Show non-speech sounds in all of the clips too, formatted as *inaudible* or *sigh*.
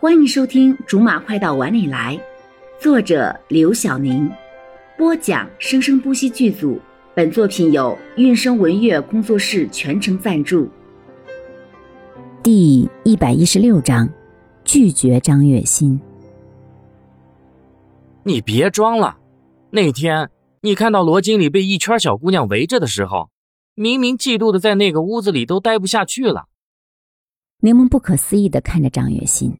欢迎收听《竹马快到碗里来》，作者刘晓宁，播讲生生不息剧组。本作品由韵声文乐工作室全程赞助。第一百一十六章，拒绝张月心。你别装了，那天你看到罗经理被一圈小姑娘围着的时候，明明嫉妒的在那个屋子里都待不下去了。柠檬不可思议的看着张月心。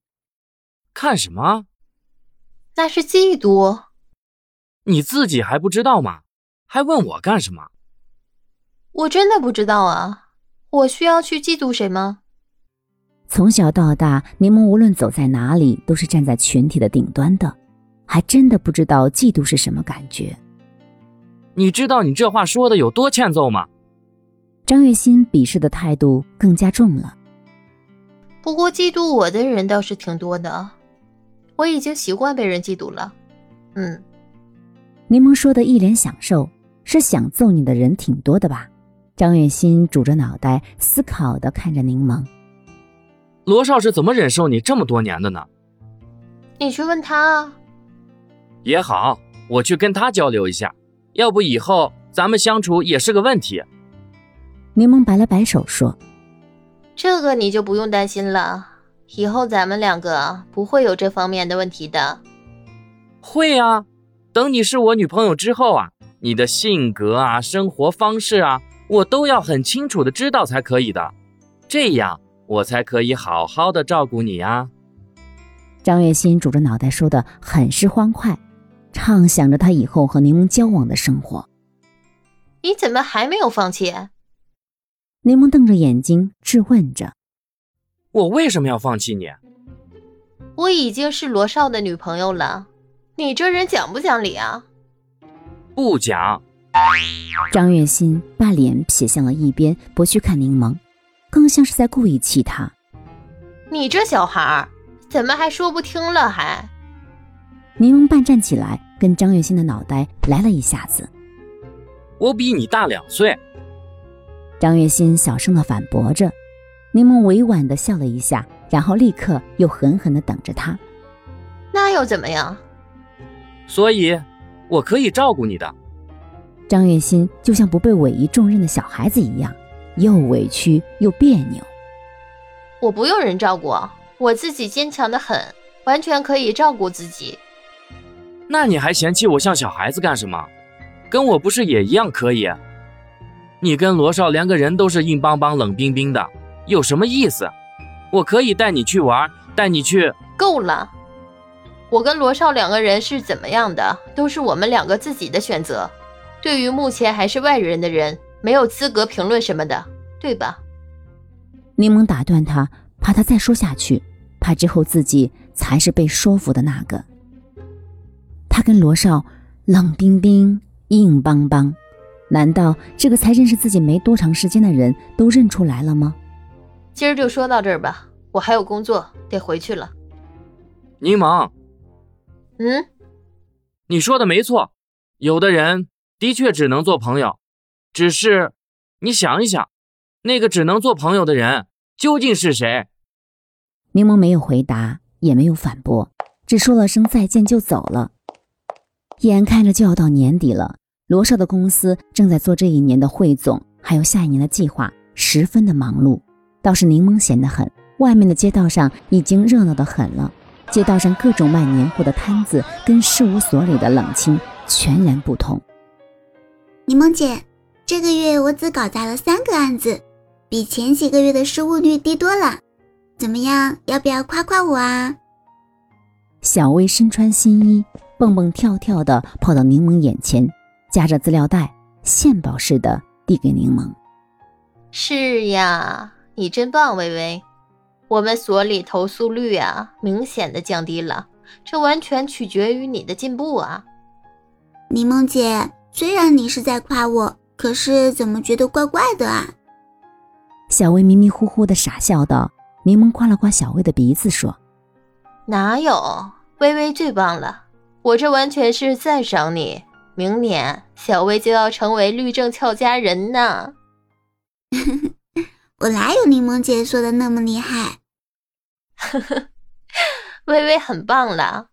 看什么？那是嫉妒。你自己还不知道吗？还问我干什么？我真的不知道啊！我需要去嫉妒谁吗？从小到大，柠檬无论走在哪里，都是站在群体的顶端的，还真的不知道嫉妒是什么感觉。你知道你这话说的有多欠揍吗？张月心鄙视的态度更加重了。不过嫉妒我的人倒是挺多的。我已经习惯被人嫉妒了，嗯。柠檬说的一脸享受，是想揍你的人挺多的吧？张月心拄着脑袋思考的看着柠檬。罗少是怎么忍受你这么多年的呢？你去问他啊。也好，我去跟他交流一下，要不以后咱们相处也是个问题。柠檬摆了摆手说：“这个你就不用担心了。”以后咱们两个不会有这方面的问题的。会啊，等你是我女朋友之后啊，你的性格啊、生活方式啊，我都要很清楚的知道才可以的，这样我才可以好好的照顾你啊。张月心拄着脑袋说的很是欢快，畅想着他以后和柠檬交往的生活。你怎么还没有放弃？柠檬瞪着眼睛质问着。我为什么要放弃你？我已经是罗少的女朋友了，你这人讲不讲理啊？不讲。张月心把脸撇向了一边，不去看柠檬，更像是在故意气他。你这小孩怎么还说不听了？还？柠檬半站起来，跟张月心的脑袋来了一下子。我比你大两岁。张月心小声的反驳着。柠檬委婉的笑了一下，然后立刻又狠狠的等着他。那又怎么样？所以，我可以照顾你的。张月心就像不被委以重任的小孩子一样，又委屈又别扭。我不用人照顾，我自己坚强的很，完全可以照顾自己。那你还嫌弃我像小孩子干什么？跟我不是也一样可以？你跟罗少连个人都是硬邦邦、冷冰冰的。有什么意思？我可以带你去玩，带你去。够了！我跟罗少两个人是怎么样的，都是我们两个自己的选择。对于目前还是外人的人，没有资格评论什么的，对吧？柠檬打断他，怕他再说下去，怕之后自己才是被说服的那个。他跟罗少冷冰冰、硬邦邦，难道这个才认识自己没多长时间的人都认出来了吗？今儿就说到这儿吧，我还有工作得回去了。柠檬，嗯，你说的没错，有的人的确只能做朋友，只是你想一想，那个只能做朋友的人究竟是谁？柠檬没有回答，也没有反驳，只说了声再见就走了。眼看着就要到年底了，罗少的公司正在做这一年的汇总，还有下一年的计划，十分的忙碌。倒是柠檬闲得很，外面的街道上已经热闹得很了。街道上各种卖年货的摊子跟事务所里的冷清全然不同。柠檬姐，这个月我只搞砸了三个案子，比前几个月的失误率低多了。怎么样，要不要夸夸我啊？小薇身穿新衣，蹦蹦跳跳的跑到柠檬眼前，夹着资料袋，献宝似的递给柠檬。是呀。你真棒，微微，我们所里投诉率啊，明显的降低了，这完全取决于你的进步啊。柠檬姐，虽然你是在夸我，可是怎么觉得怪怪的啊？小薇迷迷糊糊的傻笑道。柠檬刮了刮小薇的鼻子说：“哪有，微微最棒了，我这完全是赞赏你。明年小薇就要成为律政俏佳人呢。*laughs* ”我哪有柠檬姐说的那么厉害？呵 *laughs* 呵微微很棒了。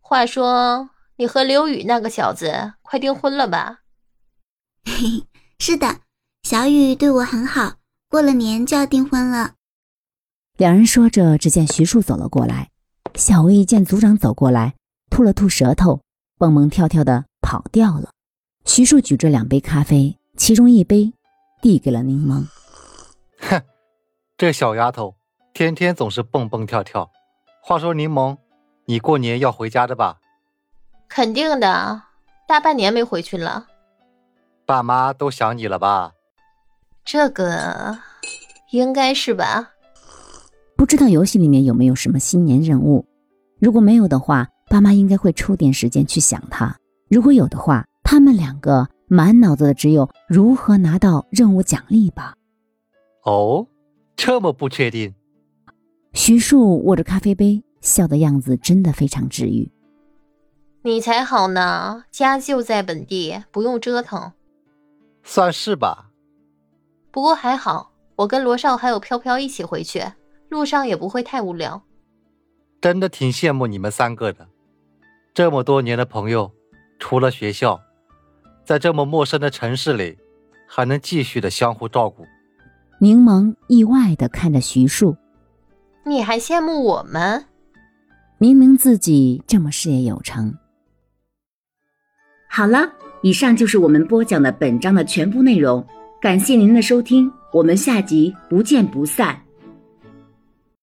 话说，你和刘宇那个小子快订婚了吧？嘿嘿，是的，小雨对我很好，过了年就要订婚了。两人说着，只见徐庶走了过来。小薇见组长走过来，吐了吐舌头，蹦蹦跳跳的跑掉了。徐庶举着两杯咖啡，其中一杯递给了柠檬。哼，这小丫头天天总是蹦蹦跳跳。话说柠檬，你过年要回家的吧？肯定的，大半年没回去了。爸妈都想你了吧？这个应该是吧。不知道游戏里面有没有什么新年任务？如果没有的话，爸妈应该会抽点时间去想他；如果有的话，他们两个满脑子的只有如何拿到任务奖励吧。哦，这么不确定。徐树握着咖啡杯，笑的样子真的非常治愈。你才好呢，家就在本地，不用折腾。算是吧。不过还好，我跟罗少还有飘飘一起回去。路上也不会太无聊，真的挺羡慕你们三个的。这么多年的朋友，除了学校，在这么陌生的城市里，还能继续的相互照顾。柠檬意外的看着徐庶，你还羡慕我们？明明自己这么事业有成。好了，以上就是我们播讲的本章的全部内容，感谢您的收听，我们下集不见不散。